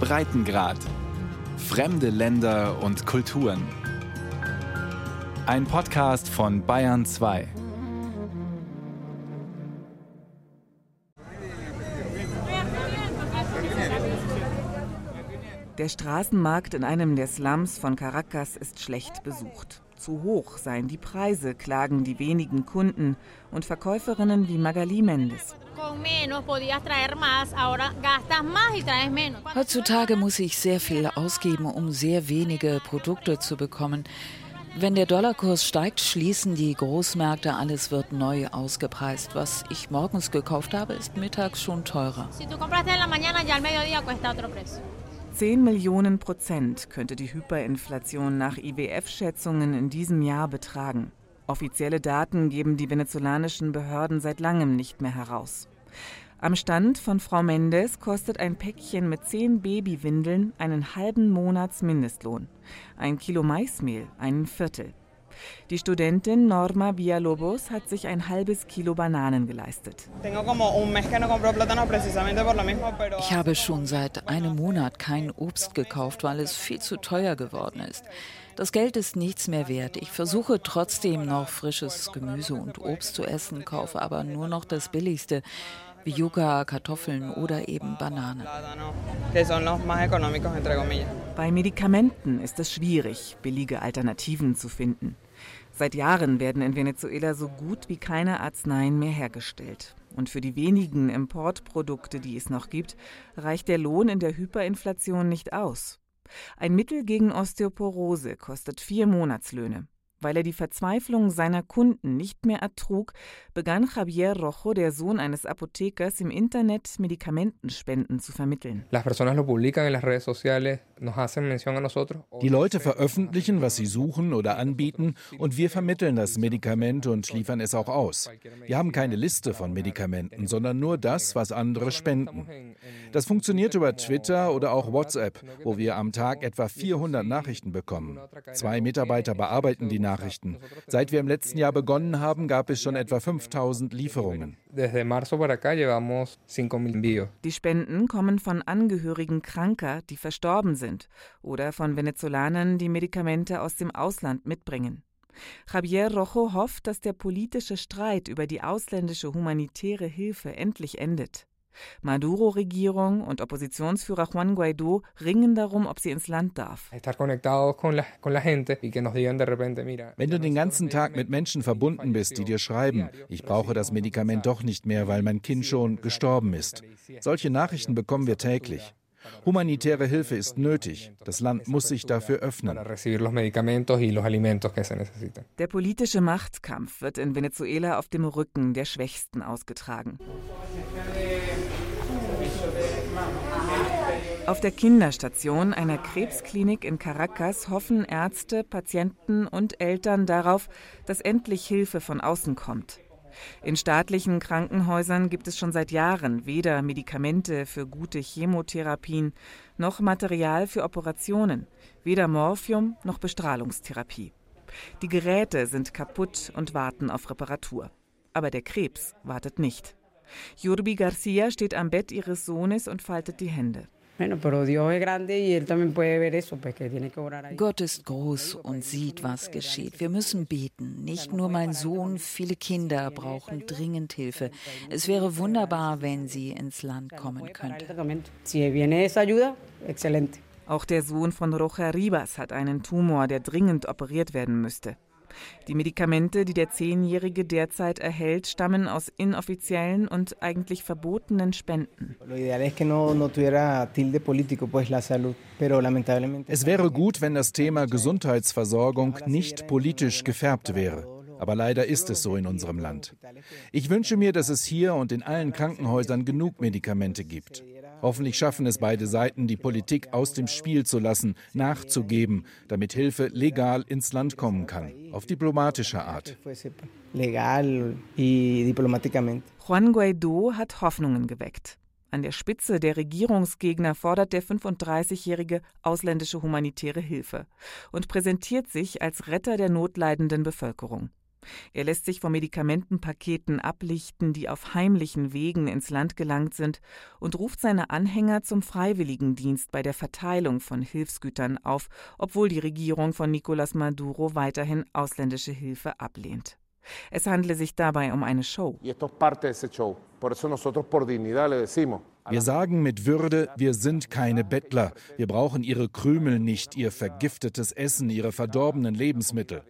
Breitengrad. Fremde Länder und Kulturen. Ein Podcast von Bayern 2. Der Straßenmarkt in einem der Slums von Caracas ist schlecht besucht. Zu hoch seien die Preise, klagen die wenigen Kunden und Verkäuferinnen wie Magali Mendes. Heutzutage muss ich sehr viel ausgeben, um sehr wenige Produkte zu bekommen. Wenn der Dollarkurs steigt, schließen die Großmärkte, alles wird neu ausgepreist. Was ich morgens gekauft habe, ist mittags schon teurer. 10 Millionen Prozent könnte die Hyperinflation nach IWF-Schätzungen in diesem Jahr betragen. Offizielle Daten geben die venezolanischen Behörden seit langem nicht mehr heraus. Am Stand von Frau Mendes kostet ein Päckchen mit 10 Babywindeln einen halben Monats Mindestlohn. Ein Kilo Maismehl einen Viertel. Die Studentin Norma Villalobos hat sich ein halbes Kilo Bananen geleistet. Ich habe schon seit einem Monat kein Obst gekauft, weil es viel zu teuer geworden ist. Das Geld ist nichts mehr wert. Ich versuche trotzdem noch frisches Gemüse und Obst zu essen, kaufe aber nur noch das Billigste, wie Yucca, Kartoffeln oder eben Bananen. Bei Medikamenten ist es schwierig, billige Alternativen zu finden. Seit Jahren werden in Venezuela so gut wie keine Arzneien mehr hergestellt. Und für die wenigen Importprodukte, die es noch gibt, reicht der Lohn in der Hyperinflation nicht aus. Ein Mittel gegen Osteoporose kostet vier Monatslöhne. Weil er die Verzweiflung seiner Kunden nicht mehr ertrug, begann Javier Rojo, der Sohn eines Apothekers, im Internet Medikamentenspenden zu vermitteln. Die Leute veröffentlichen, was sie suchen oder anbieten, und wir vermitteln das Medikament und liefern es auch aus. Wir haben keine Liste von Medikamenten, sondern nur das, was andere spenden. Das funktioniert über Twitter oder auch WhatsApp, wo wir am Tag etwa 400 Nachrichten bekommen. Zwei Mitarbeiter bearbeiten die Nachrichten. Seit wir im letzten Jahr begonnen haben, gab es schon etwa 5000 Lieferungen. Die Spenden kommen von Angehörigen Kranker, die verstorben sind, oder von Venezolanern, die Medikamente aus dem Ausland mitbringen. Javier Rojo hofft, dass der politische Streit über die ausländische humanitäre Hilfe endlich endet. Maduro-Regierung und Oppositionsführer Juan Guaido ringen darum, ob sie ins Land darf. Wenn du den ganzen Tag mit Menschen verbunden bist, die dir schreiben, ich brauche das Medikament doch nicht mehr, weil mein Kind schon gestorben ist. Solche Nachrichten bekommen wir täglich. Humanitäre Hilfe ist nötig. Das Land muss sich dafür öffnen. Der politische Machtkampf wird in Venezuela auf dem Rücken der Schwächsten ausgetragen. Auf der Kinderstation einer Krebsklinik in Caracas hoffen Ärzte, Patienten und Eltern darauf, dass endlich Hilfe von außen kommt. In staatlichen Krankenhäusern gibt es schon seit Jahren weder Medikamente für gute Chemotherapien noch Material für Operationen, weder Morphium noch Bestrahlungstherapie. Die Geräte sind kaputt und warten auf Reparatur. Aber der Krebs wartet nicht. Jurbi Garcia steht am Bett ihres Sohnes und faltet die Hände. Gott ist groß und sieht, was geschieht. Wir müssen beten. Nicht nur mein Sohn, viele Kinder brauchen dringend Hilfe. Es wäre wunderbar, wenn sie ins Land kommen könnte. Auch der Sohn von Roja Ribas hat einen Tumor, der dringend operiert werden müsste. Die Medikamente, die der Zehnjährige derzeit erhält, stammen aus inoffiziellen und eigentlich verbotenen Spenden. Es wäre gut, wenn das Thema Gesundheitsversorgung nicht politisch gefärbt wäre. Aber leider ist es so in unserem Land. Ich wünsche mir, dass es hier und in allen Krankenhäusern genug Medikamente gibt. Hoffentlich schaffen es beide Seiten, die Politik aus dem Spiel zu lassen, nachzugeben, damit Hilfe legal ins Land kommen kann, auf diplomatische Art. Juan Guaido hat Hoffnungen geweckt. An der Spitze der Regierungsgegner fordert der 35-jährige ausländische humanitäre Hilfe und präsentiert sich als Retter der notleidenden Bevölkerung. Er lässt sich von Medikamentenpaketen ablichten, die auf heimlichen Wegen ins Land gelangt sind, und ruft seine Anhänger zum Freiwilligendienst bei der Verteilung von Hilfsgütern auf, obwohl die Regierung von Nicolás Maduro weiterhin ausländische Hilfe ablehnt. Es handle sich dabei um eine Show. Wir sagen mit Würde, wir sind keine Bettler. Wir brauchen ihre Krümel nicht, ihr vergiftetes Essen, ihre verdorbenen Lebensmittel.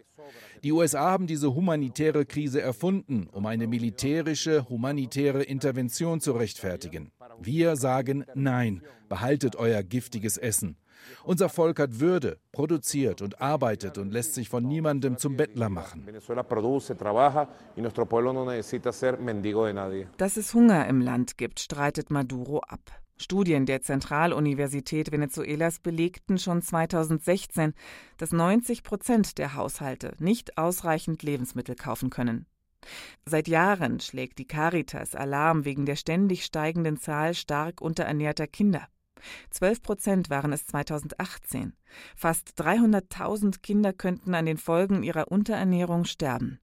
Die USA haben diese humanitäre Krise erfunden, um eine militärische, humanitäre Intervention zu rechtfertigen. Wir sagen Nein, behaltet euer giftiges Essen. Unser Volk hat Würde, produziert und arbeitet und lässt sich von niemandem zum Bettler machen. Dass es Hunger im Land gibt, streitet Maduro ab. Studien der Zentraluniversität Venezuelas belegten schon 2016, dass 90 Prozent der Haushalte nicht ausreichend Lebensmittel kaufen können. Seit Jahren schlägt die Caritas Alarm wegen der ständig steigenden Zahl stark unterernährter Kinder. 12 Prozent waren es 2018. Fast 300.000 Kinder könnten an den Folgen ihrer Unterernährung sterben.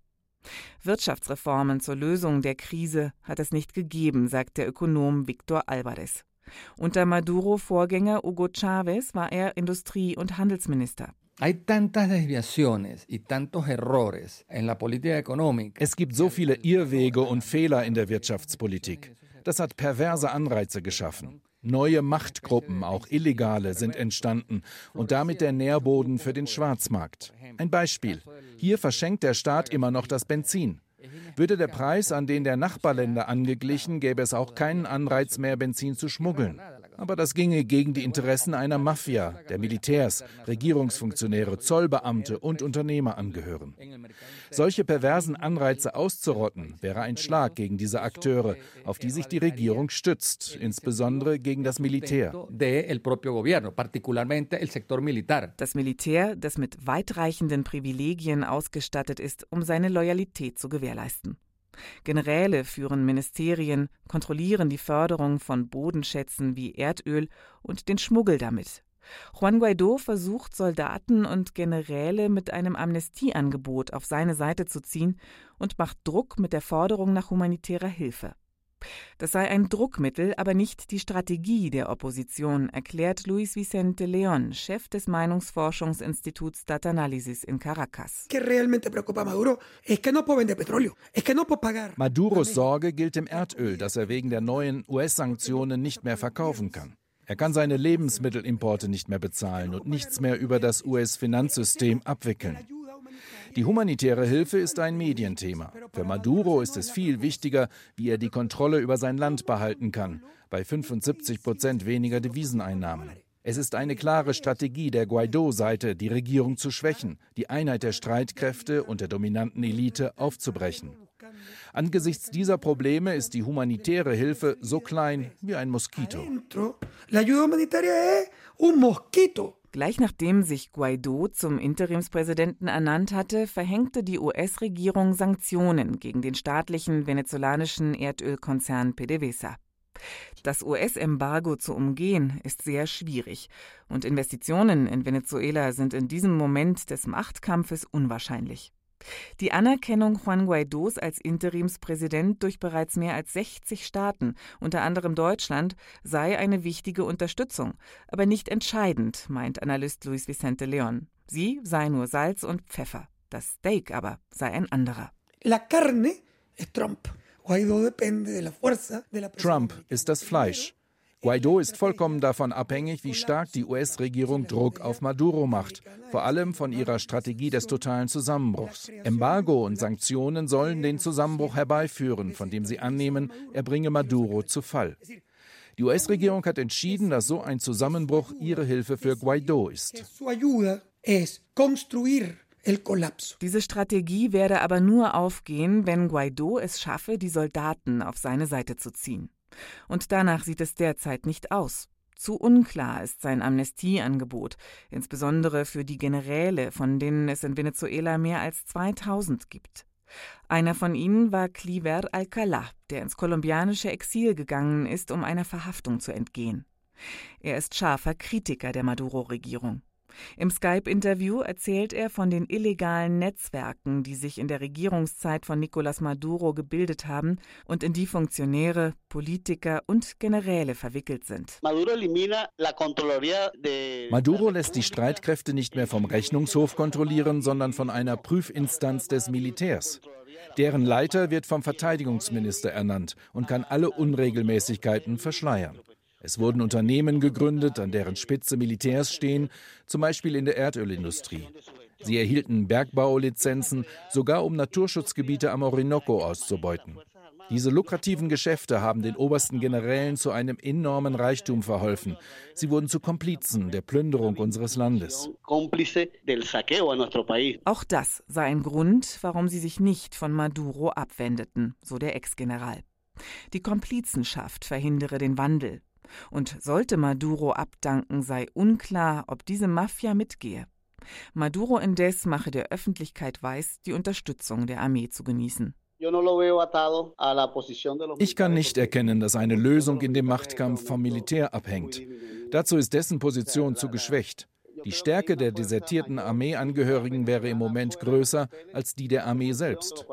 Wirtschaftsreformen zur Lösung der Krise hat es nicht gegeben, sagt der Ökonom Victor Alvarez. Unter Maduro-Vorgänger Hugo Chavez war er Industrie- und Handelsminister. Es gibt so viele Irrwege und Fehler in der Wirtschaftspolitik. Das hat perverse Anreize geschaffen. Neue Machtgruppen, auch illegale, sind entstanden und damit der Nährboden für den Schwarzmarkt. Ein Beispiel. Hier verschenkt der Staat immer noch das Benzin. Würde der Preis an den der Nachbarländer angeglichen, gäbe es auch keinen Anreiz mehr, Benzin zu schmuggeln. Aber das ginge gegen die Interessen einer Mafia, der Militärs, Regierungsfunktionäre, Zollbeamte und Unternehmer angehören. Solche perversen Anreize auszurotten, wäre ein Schlag gegen diese Akteure, auf die sich die Regierung stützt, insbesondere gegen das Militär. Das Militär, das mit weitreichenden Privilegien ausgestattet ist, um seine Loyalität zu gewährleisten. Generäle führen Ministerien, kontrollieren die Förderung von Bodenschätzen wie Erdöl und den Schmuggel damit. Juan Guaido versucht, Soldaten und Generäle mit einem Amnestieangebot auf seine Seite zu ziehen und macht Druck mit der Forderung nach humanitärer Hilfe. Das sei ein Druckmittel, aber nicht die Strategie der Opposition, erklärt Luis Vicente León, Chef des Meinungsforschungsinstituts Data Analysis in Caracas. Maduros Sorge gilt dem Erdöl, das er wegen der neuen US-Sanktionen nicht mehr verkaufen kann. Er kann seine Lebensmittelimporte nicht mehr bezahlen und nichts mehr über das US-Finanzsystem abwickeln. Die humanitäre Hilfe ist ein Medienthema. Für Maduro ist es viel wichtiger, wie er die Kontrolle über sein Land behalten kann, bei 75 Prozent weniger Deviseneinnahmen. Es ist eine klare Strategie der Guaido-Seite, die Regierung zu schwächen, die Einheit der Streitkräfte und der dominanten Elite aufzubrechen. Angesichts dieser Probleme ist die humanitäre Hilfe so klein wie ein Moskito. Gleich nachdem sich Guaido zum Interimspräsidenten ernannt hatte, verhängte die US-Regierung Sanktionen gegen den staatlichen venezolanischen Erdölkonzern PDVSA. Das US-Embargo zu umgehen ist sehr schwierig und Investitionen in Venezuela sind in diesem Moment des Machtkampfes unwahrscheinlich. Die Anerkennung Juan Guaidos als Interimspräsident durch bereits mehr als 60 Staaten, unter anderem Deutschland, sei eine wichtige Unterstützung, aber nicht entscheidend, meint Analyst Luis Vicente Leon. Sie sei nur Salz und Pfeffer. Das Steak aber sei ein anderer. La carne es Trump. Trump ist das Fleisch. Guaido ist vollkommen davon abhängig, wie stark die US-Regierung Druck auf Maduro macht, vor allem von ihrer Strategie des totalen Zusammenbruchs. Embargo und Sanktionen sollen den Zusammenbruch herbeiführen, von dem sie annehmen, er bringe Maduro zu Fall. Die US-Regierung hat entschieden, dass so ein Zusammenbruch ihre Hilfe für Guaido ist. Diese Strategie werde aber nur aufgehen, wenn Guaido es schaffe, die Soldaten auf seine Seite zu ziehen. Und danach sieht es derzeit nicht aus. Zu unklar ist sein Amnestieangebot, insbesondere für die Generäle, von denen es in Venezuela mehr als 2000 gibt. Einer von ihnen war Cliver Alcalá, der ins kolumbianische Exil gegangen ist, um einer Verhaftung zu entgehen. Er ist scharfer Kritiker der Maduro-Regierung. Im Skype-Interview erzählt er von den illegalen Netzwerken, die sich in der Regierungszeit von Nicolás Maduro gebildet haben und in die Funktionäre, Politiker und Generäle verwickelt sind. Maduro lässt die Streitkräfte nicht mehr vom Rechnungshof kontrollieren, sondern von einer Prüfinstanz des Militärs. Deren Leiter wird vom Verteidigungsminister ernannt und kann alle Unregelmäßigkeiten verschleiern. Es wurden Unternehmen gegründet, an deren Spitze Militärs stehen, zum Beispiel in der Erdölindustrie. Sie erhielten Bergbaulizenzen, sogar um Naturschutzgebiete am Orinoco auszubeuten. Diese lukrativen Geschäfte haben den obersten Generälen zu einem enormen Reichtum verholfen. Sie wurden zu Komplizen der Plünderung unseres Landes. Auch das sei ein Grund, warum sie sich nicht von Maduro abwendeten, so der Ex-General. Die Komplizenschaft verhindere den Wandel. Und sollte Maduro abdanken, sei unklar, ob diese Mafia mitgehe. Maduro indes mache der Öffentlichkeit weiß, die Unterstützung der Armee zu genießen. Ich kann nicht erkennen, dass eine Lösung in dem Machtkampf vom Militär abhängt. Dazu ist dessen Position zu geschwächt. Die Stärke der desertierten Armeeangehörigen wäre im Moment größer als die der Armee selbst.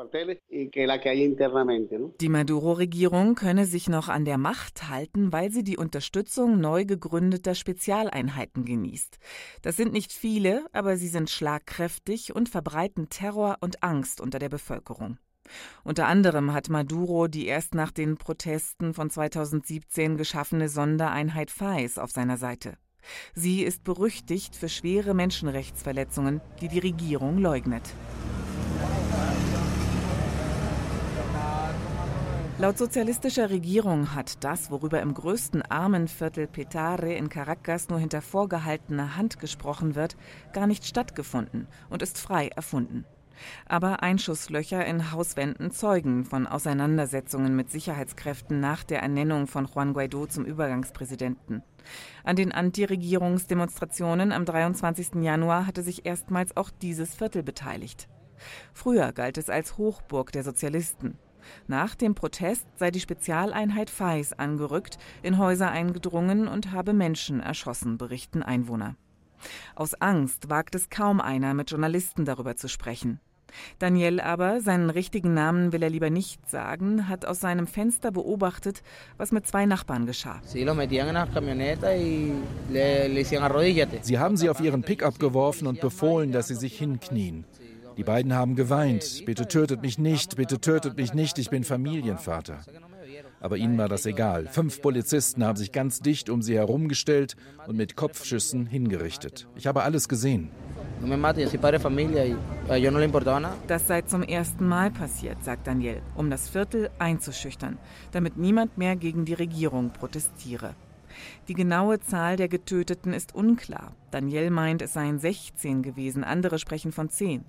Die Maduro-Regierung könne sich noch an der Macht halten, weil sie die Unterstützung neu gegründeter Spezialeinheiten genießt. Das sind nicht viele, aber sie sind schlagkräftig und verbreiten Terror und Angst unter der Bevölkerung. Unter anderem hat Maduro die erst nach den Protesten von 2017 geschaffene Sondereinheit FAIS auf seiner Seite. Sie ist berüchtigt für schwere Menschenrechtsverletzungen, die die Regierung leugnet. Laut sozialistischer Regierung hat das, worüber im größten Armenviertel Petare in Caracas nur hinter vorgehaltener Hand gesprochen wird, gar nicht stattgefunden und ist frei erfunden. Aber Einschusslöcher in Hauswänden zeugen von Auseinandersetzungen mit Sicherheitskräften nach der Ernennung von Juan Guaido zum Übergangspräsidenten. An den Antiregierungsdemonstrationen am 23. Januar hatte sich erstmals auch dieses Viertel beteiligt. Früher galt es als Hochburg der Sozialisten. Nach dem Protest sei die Spezialeinheit FAIS angerückt, in Häuser eingedrungen und habe Menschen erschossen, berichten Einwohner. Aus Angst wagt es kaum einer, mit Journalisten darüber zu sprechen. Daniel aber, seinen richtigen Namen will er lieber nicht sagen, hat aus seinem Fenster beobachtet, was mit zwei Nachbarn geschah. Sie haben sie auf ihren Pickup geworfen und befohlen, dass sie sich hinknien. Die beiden haben geweint. Bitte tötet mich nicht, bitte tötet mich nicht, ich bin Familienvater. Aber ihnen war das egal. Fünf Polizisten haben sich ganz dicht um sie herumgestellt und mit Kopfschüssen hingerichtet. Ich habe alles gesehen. Das sei zum ersten Mal passiert, sagt Daniel, um das Viertel einzuschüchtern, damit niemand mehr gegen die Regierung protestiere. Die genaue Zahl der Getöteten ist unklar. Daniel meint, es seien 16 gewesen, andere sprechen von 10.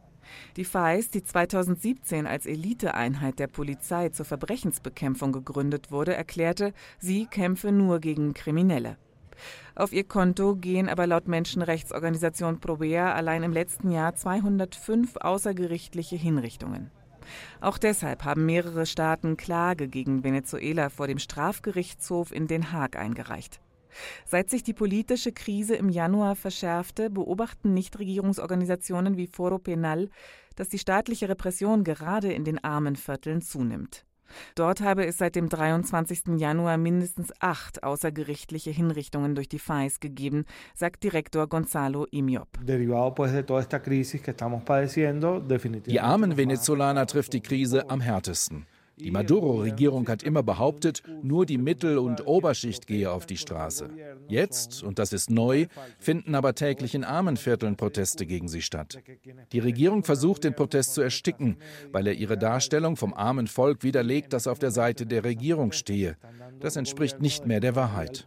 Die FAIS, die 2017 als Eliteeinheit der Polizei zur Verbrechensbekämpfung gegründet wurde, erklärte, sie kämpfe nur gegen Kriminelle. Auf ihr Konto gehen aber laut Menschenrechtsorganisation Probea allein im letzten Jahr 205 außergerichtliche Hinrichtungen. Auch deshalb haben mehrere Staaten Klage gegen Venezuela vor dem Strafgerichtshof in Den Haag eingereicht. Seit sich die politische Krise im Januar verschärfte, beobachten Nichtregierungsorganisationen wie Foro Penal, dass die staatliche Repression gerade in den armen Vierteln zunimmt. Dort habe es seit dem 23. Januar mindestens acht außergerichtliche Hinrichtungen durch die FAIS gegeben, sagt Direktor Gonzalo Imiop. Die armen Venezolaner trifft die Krise am härtesten. Die Maduro-Regierung hat immer behauptet, nur die Mittel- und Oberschicht gehe auf die Straße. Jetzt, und das ist neu, finden aber täglich in armen Vierteln Proteste gegen sie statt. Die Regierung versucht, den Protest zu ersticken, weil er ihre Darstellung vom armen Volk widerlegt, das auf der Seite der Regierung stehe. Das entspricht nicht mehr der Wahrheit.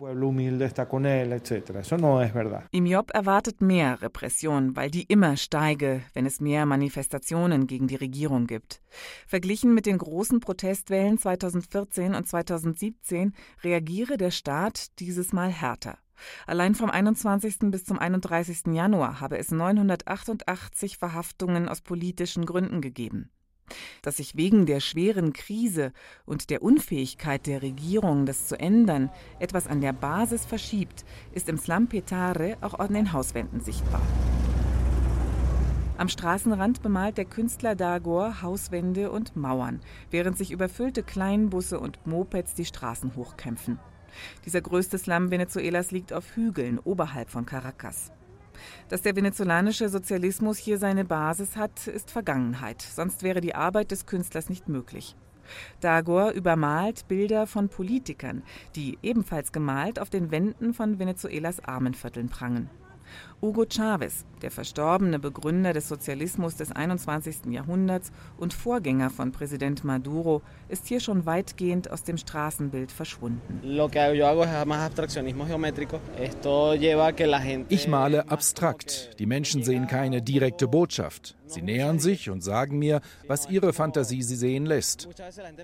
Im Job erwartet mehr Repression, weil die immer steige, wenn es mehr Manifestationen gegen die Regierung gibt. Verglichen mit den großen Protesten Protestwellen 2014 und 2017 reagiere der Staat dieses Mal härter. Allein vom 21. bis zum 31. Januar habe es 988 Verhaftungen aus politischen Gründen gegeben. Dass sich wegen der schweren Krise und der Unfähigkeit der Regierung, das zu ändern, etwas an der Basis verschiebt, ist im Slum Petare auch an den Hauswänden sichtbar. Am Straßenrand bemalt der Künstler Dagor Hauswände und Mauern, während sich überfüllte Kleinbusse und Mopeds die Straßen hochkämpfen. Dieser größte Slum Venezuelas liegt auf Hügeln oberhalb von Caracas. Dass der venezolanische Sozialismus hier seine Basis hat, ist Vergangenheit, sonst wäre die Arbeit des Künstlers nicht möglich. Dagor übermalt Bilder von Politikern, die ebenfalls gemalt auf den Wänden von Venezuelas Armenvierteln prangen. Hugo Chavez, der verstorbene Begründer des Sozialismus des 21. Jahrhunderts und Vorgänger von Präsident Maduro, ist hier schon weitgehend aus dem Straßenbild verschwunden. Ich male abstrakt. Die Menschen sehen keine direkte Botschaft. Sie nähern sich und sagen mir, was ihre Fantasie sie sehen lässt.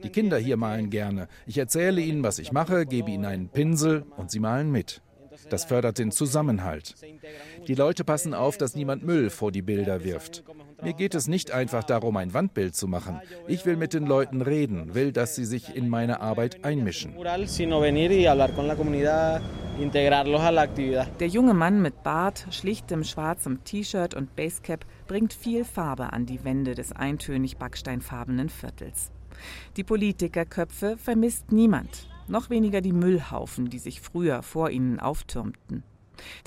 Die Kinder hier malen gerne. Ich erzähle ihnen, was ich mache, gebe ihnen einen Pinsel und sie malen mit. Das fördert den Zusammenhalt. Die Leute passen auf, dass niemand Müll vor die Bilder wirft. Mir geht es nicht einfach darum, ein Wandbild zu machen. Ich will mit den Leuten reden, will, dass sie sich in meine Arbeit einmischen. Der junge Mann mit Bart, schlichtem schwarzem T-Shirt und Basecap bringt viel Farbe an die Wände des eintönig backsteinfarbenen Viertels. Die Politikerköpfe vermisst niemand noch weniger die Müllhaufen, die sich früher vor ihnen auftürmten.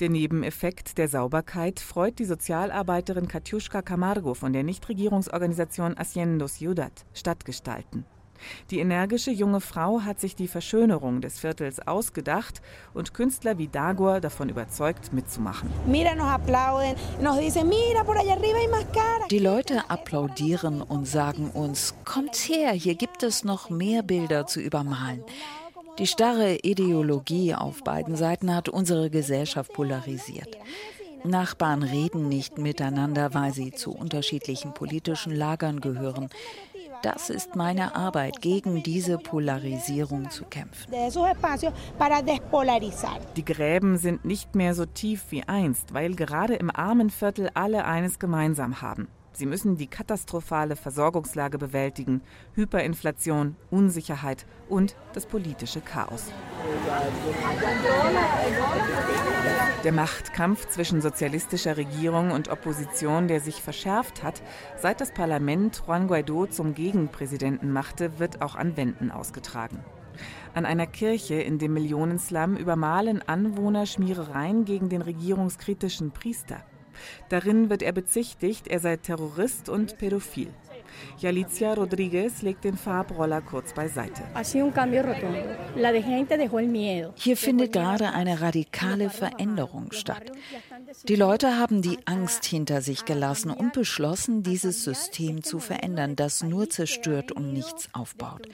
Der Nebeneffekt der Sauberkeit freut die Sozialarbeiterin Katjuschka Camargo von der Nichtregierungsorganisation Haciendo Ciudad, Stadtgestalten. Die energische junge Frau hat sich die Verschönerung des Viertels ausgedacht und Künstler wie Dagor davon überzeugt, mitzumachen. Die Leute applaudieren und sagen uns, kommt her, hier gibt es noch mehr Bilder zu übermalen. Die starre Ideologie auf beiden Seiten hat unsere Gesellschaft polarisiert. Nachbarn reden nicht miteinander, weil sie zu unterschiedlichen politischen Lagern gehören. Das ist meine Arbeit, gegen diese Polarisierung zu kämpfen. Die Gräben sind nicht mehr so tief wie einst, weil gerade im armen Viertel alle eines gemeinsam haben. Sie müssen die katastrophale Versorgungslage bewältigen, Hyperinflation, Unsicherheit und das politische Chaos. Der Machtkampf zwischen sozialistischer Regierung und Opposition, der sich verschärft hat, seit das Parlament Juan Guaido zum Gegenpräsidenten machte, wird auch an Wänden ausgetragen. An einer Kirche in dem Millionenslum übermalen Anwohner Schmierereien gegen den regierungskritischen Priester. Darin wird er bezichtigt, er sei Terrorist und pädophil. Jalicia Rodriguez legt den Farbroller kurz beiseite. Hier findet gerade eine radikale Veränderung statt. Die Leute haben die Angst hinter sich gelassen und beschlossen, dieses System zu verändern, das nur zerstört und nichts aufbaut.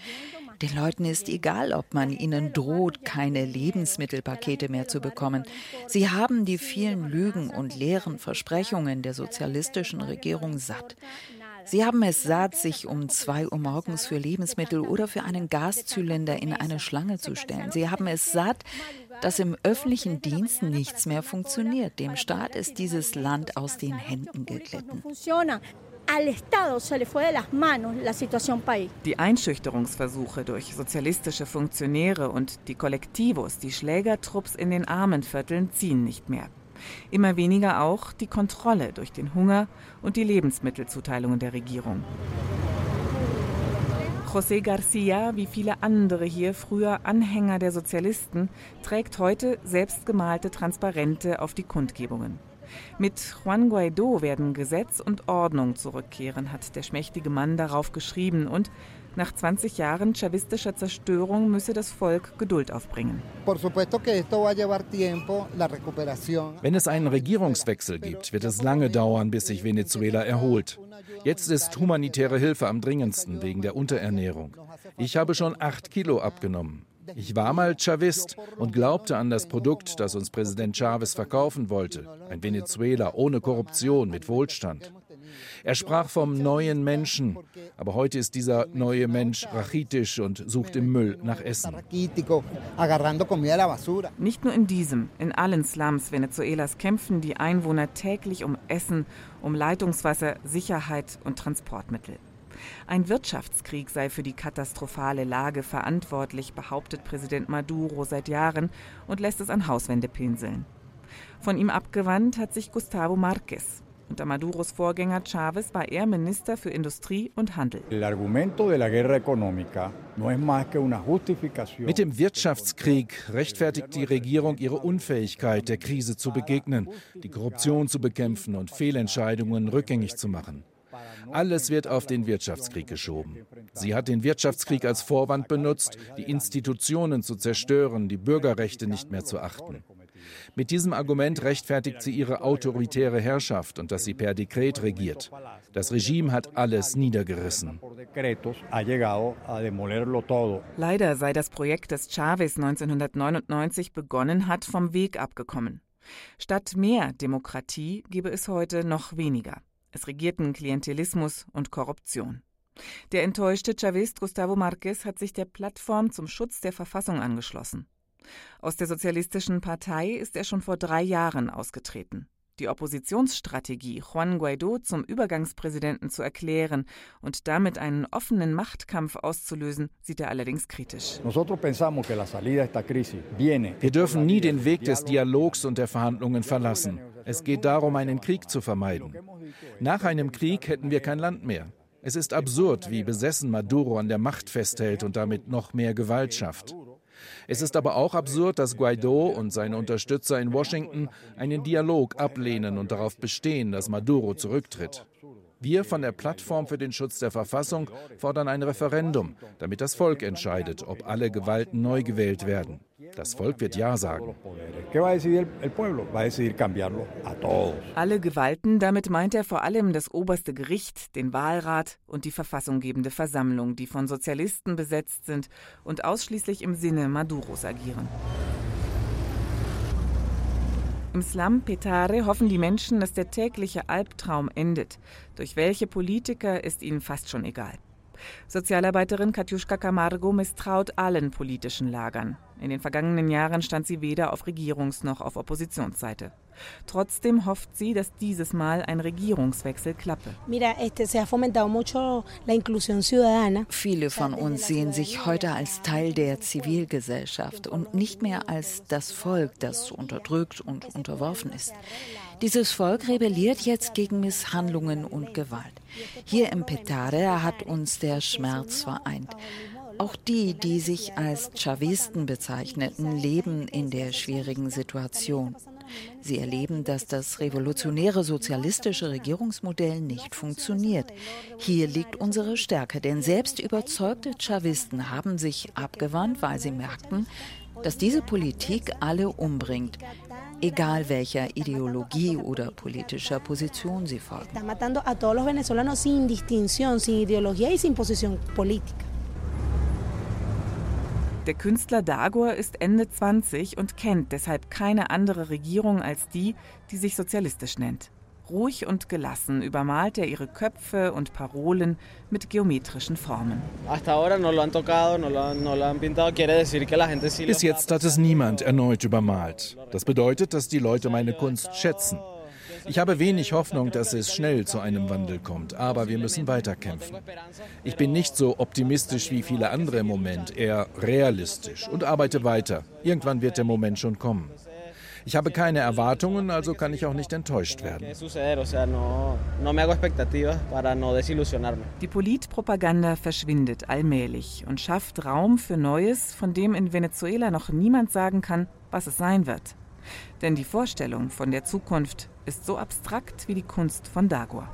Den Leuten ist egal, ob man ihnen droht, keine Lebensmittelpakete mehr zu bekommen. Sie haben die vielen Lügen und leeren Versprechungen der sozialistischen Regierung satt. Sie haben es satt, sich um zwei Uhr morgens für Lebensmittel oder für einen Gaszylinder in eine Schlange zu stellen. Sie haben es satt, dass im öffentlichen Dienst nichts mehr funktioniert. Dem Staat ist dieses Land aus den Händen geglitten Die Einschüchterungsversuche durch sozialistische Funktionäre und die Kollektivos, die Schlägertrupps in den Armenvierteln ziehen nicht mehr. Immer weniger auch die Kontrolle durch den Hunger und die Lebensmittelzuteilungen der Regierung. José Garcia, wie viele andere hier früher Anhänger der Sozialisten, trägt heute selbstgemalte Transparente auf die Kundgebungen. Mit Juan Guaido werden Gesetz und Ordnung zurückkehren, hat der schmächtige Mann darauf geschrieben und nach 20 Jahren chavistischer Zerstörung müsse das Volk Geduld aufbringen. Wenn es einen Regierungswechsel gibt, wird es lange dauern, bis sich Venezuela erholt. Jetzt ist humanitäre Hilfe am dringendsten wegen der Unterernährung. Ich habe schon acht Kilo abgenommen. Ich war mal Chavist und glaubte an das Produkt, das uns Präsident Chavez verkaufen wollte. Ein Venezuela ohne Korruption, mit Wohlstand. Er sprach vom neuen Menschen, aber heute ist dieser neue Mensch rachitisch und sucht im Müll nach Essen. Nicht nur in diesem, in allen Slums Venezuelas kämpfen die Einwohner täglich um Essen, um Leitungswasser, Sicherheit und Transportmittel. Ein Wirtschaftskrieg sei für die katastrophale Lage verantwortlich, behauptet Präsident Maduro seit Jahren und lässt es an Hauswände pinseln. Von ihm abgewandt hat sich Gustavo Marquez. Unter Maduros Vorgänger Chavez war er Minister für Industrie und Handel. Mit dem Wirtschaftskrieg rechtfertigt die Regierung ihre Unfähigkeit, der Krise zu begegnen, die Korruption zu bekämpfen und Fehlentscheidungen rückgängig zu machen. Alles wird auf den Wirtschaftskrieg geschoben. Sie hat den Wirtschaftskrieg als Vorwand benutzt, die Institutionen zu zerstören, die Bürgerrechte nicht mehr zu achten. Mit diesem Argument rechtfertigt sie ihre autoritäre Herrschaft und dass sie per Dekret regiert. Das Regime hat alles niedergerissen. Leider sei das Projekt, das Chavez 1999 begonnen hat, vom Weg abgekommen. Statt mehr Demokratie gebe es heute noch weniger. Es regierten Klientelismus und Korruption. Der enttäuschte Chavist Gustavo Marquez hat sich der Plattform zum Schutz der Verfassung angeschlossen. Aus der Sozialistischen Partei ist er schon vor drei Jahren ausgetreten. Die Oppositionsstrategie, Juan Guaido zum Übergangspräsidenten zu erklären und damit einen offenen Machtkampf auszulösen, sieht er allerdings kritisch. Wir dürfen nie den Weg des Dialogs und der Verhandlungen verlassen. Es geht darum, einen Krieg zu vermeiden. Nach einem Krieg hätten wir kein Land mehr. Es ist absurd, wie besessen Maduro an der Macht festhält und damit noch mehr Gewalt schafft. Es ist aber auch absurd, dass Guaido und seine Unterstützer in Washington einen Dialog ablehnen und darauf bestehen, dass Maduro zurücktritt. Wir von der Plattform für den Schutz der Verfassung fordern ein Referendum, damit das Volk entscheidet, ob alle Gewalten neu gewählt werden. Das Volk wird Ja sagen. Alle Gewalten, damit meint er vor allem das oberste Gericht, den Wahlrat und die verfassunggebende Versammlung, die von Sozialisten besetzt sind und ausschließlich im Sinne Maduros agieren. Im Slum Petare hoffen die Menschen, dass der tägliche Albtraum endet. Durch welche Politiker ist ihnen fast schon egal. Sozialarbeiterin Katjuschka Camargo misstraut allen politischen Lagern. In den vergangenen Jahren stand sie weder auf Regierungs- noch auf Oppositionsseite. Trotzdem hofft sie, dass dieses Mal ein Regierungswechsel klappe. Viele von uns sehen sich heute als Teil der Zivilgesellschaft und nicht mehr als das Volk, das unterdrückt und unterworfen ist. Dieses Volk rebelliert jetzt gegen Misshandlungen und Gewalt. Hier im Petare hat uns der Schmerz vereint. Auch die, die sich als Chavisten bezeichneten, leben in der schwierigen Situation. Sie erleben, dass das revolutionäre sozialistische Regierungsmodell nicht funktioniert. Hier liegt unsere Stärke, denn selbst überzeugte Chavisten haben sich abgewandt, weil sie merkten, dass diese Politik alle umbringt, egal welcher Ideologie oder politischer Position sie folgen. Der Künstler Dagor ist Ende 20 und kennt deshalb keine andere Regierung als die, die sich sozialistisch nennt. Ruhig und gelassen übermalt er ihre Köpfe und Parolen mit geometrischen Formen. Bis jetzt hat es niemand erneut übermalt. Das bedeutet, dass die Leute meine Kunst schätzen. Ich habe wenig Hoffnung, dass es schnell zu einem Wandel kommt, aber wir müssen weiterkämpfen. Ich bin nicht so optimistisch wie viele andere im Moment, eher realistisch und arbeite weiter. Irgendwann wird der Moment schon kommen. Ich habe keine Erwartungen, also kann ich auch nicht enttäuscht werden. Die Politpropaganda verschwindet allmählich und schafft Raum für Neues, von dem in Venezuela noch niemand sagen kann, was es sein wird. Denn die Vorstellung von der Zukunft ist so abstrakt wie die Kunst von Dagor.